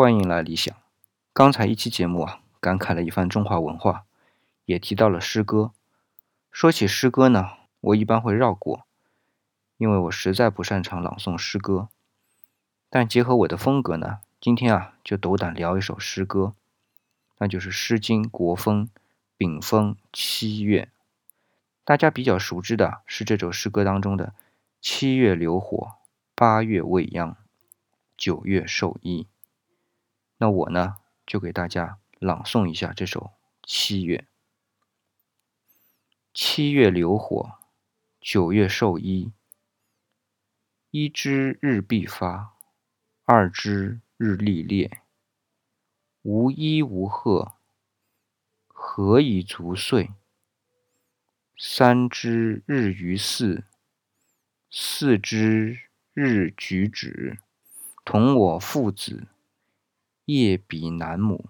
欢迎来理想。刚才一期节目啊，感慨了一番中华文化，也提到了诗歌。说起诗歌呢，我一般会绕过，因为我实在不擅长朗诵诗歌。但结合我的风格呢，今天啊，就斗胆聊一首诗歌，那就是《诗经·国风·丙风·七月》。大家比较熟知的是这首诗歌当中的“七月流火，八月未央，九月授衣”。那我呢，就给大家朗诵一下这首《七月》。七月流火，九月授衣。一之日必发，二之日历烈。无衣无褐，何以足岁？三之日于四，四之日举止，同我父子。夜比南亩，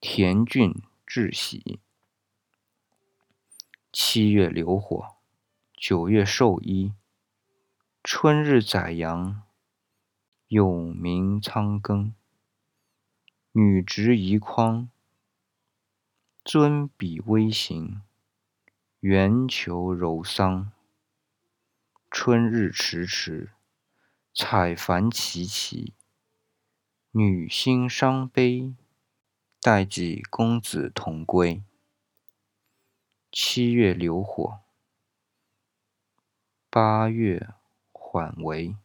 田郡至喜。七月流火，九月授衣。春日宰羊，有鸣仓庚。女执夷筐，尊比微行。圆求柔桑。春日迟迟，采繁其其。女心伤悲，待己公子同归。七月流火，八月缓为。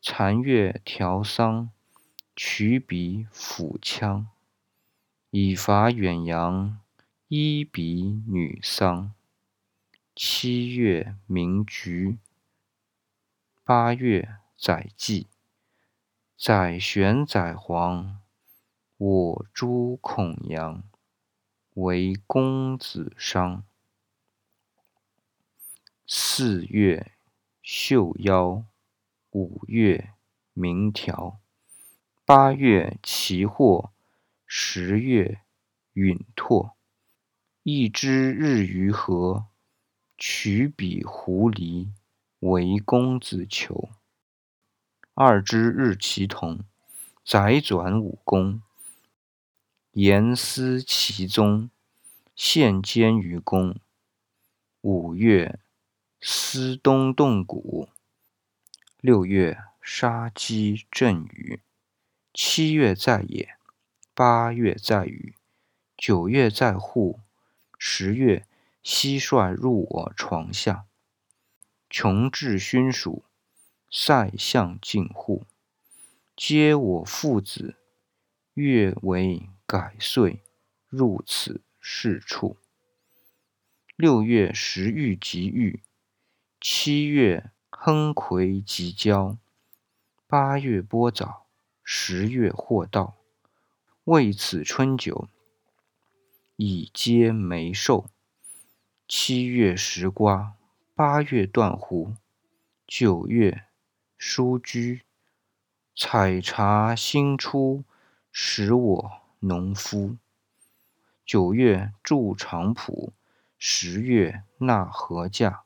残月调桑，曲笔抚羌。以伐远扬，衣比女桑。七月鸣橘，八月载祭。宰玄宰黄，我诸孔阳，为公子商。四月绣腰，五月鸣条，八月其获，十月允拓。一之日于河，取彼狐狸，为公子求。二之日其同，载转五公，言思其宗，献监于公。五月，思东动谷；六月，杀鸡震羽；七月在野，八月在羽，九月在户，十月，蟋蟀入我床下。穷至勋属。塞相近户，皆我父子。月为改岁，入此事处。六月食玉及玉，七月亨葵及交，八月播枣，十月获稻。为此春酒，以皆梅寿。七月食瓜，八月断乎，九月。书居，采茶新出，使我农夫。九月筑长圃，十月纳禾稼。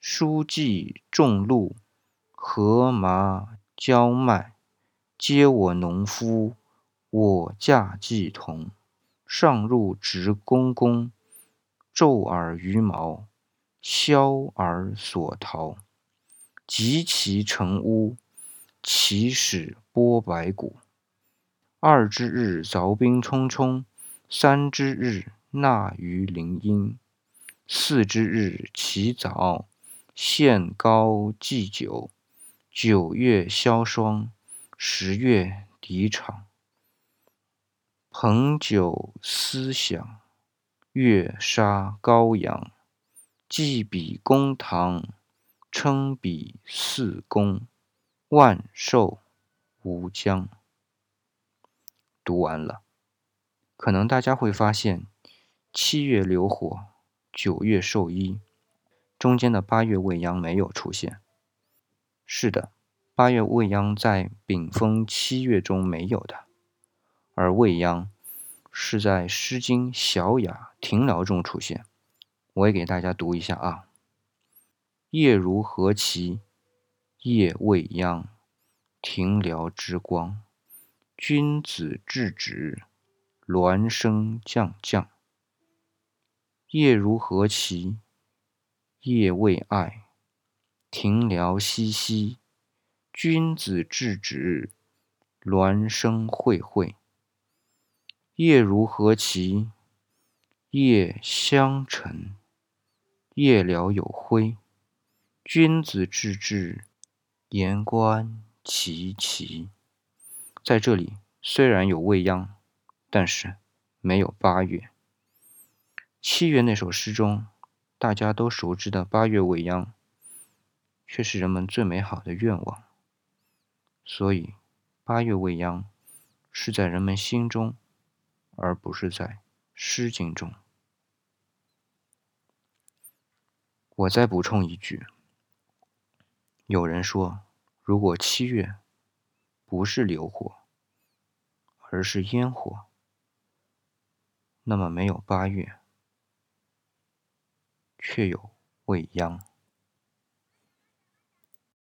书记种露，禾麻焦麦，皆我农夫，我稼既同。上入直公公，昼尔于毛，宵而所逃。及其成屋，其始剥白骨。二之日凿冰冲冲，三之日纳于林阴，四之日其早，献膏祭酒。九月消霜，十月敌场。彭酒思响，月杀羔羊，祭比公堂。称彼四公，万寿无疆。读完了，可能大家会发现，七月流火，九月授衣，中间的八月未央没有出现。是的，八月未央在丙风七月中没有的，而未央是在《诗经·小雅·庭辽》中出现。我也给大家读一下啊。夜如何其？夜未央，庭辽之光。君子至止，鸾声降降。夜如何其？夜未艾，庭燎兮兮。君子至止，鸾声蕙蕙。夜如何其？夜相沉。夜了有辉。君子质质，言观其奇。在这里，虽然有未央，但是没有八月。七月那首诗中，大家都熟知的八月未央，却是人们最美好的愿望。所以，八月未央是在人们心中，而不是在《诗经》中。我再补充一句：有人说，如果七月不是流火，而是烟火，那么没有八月。却有未央。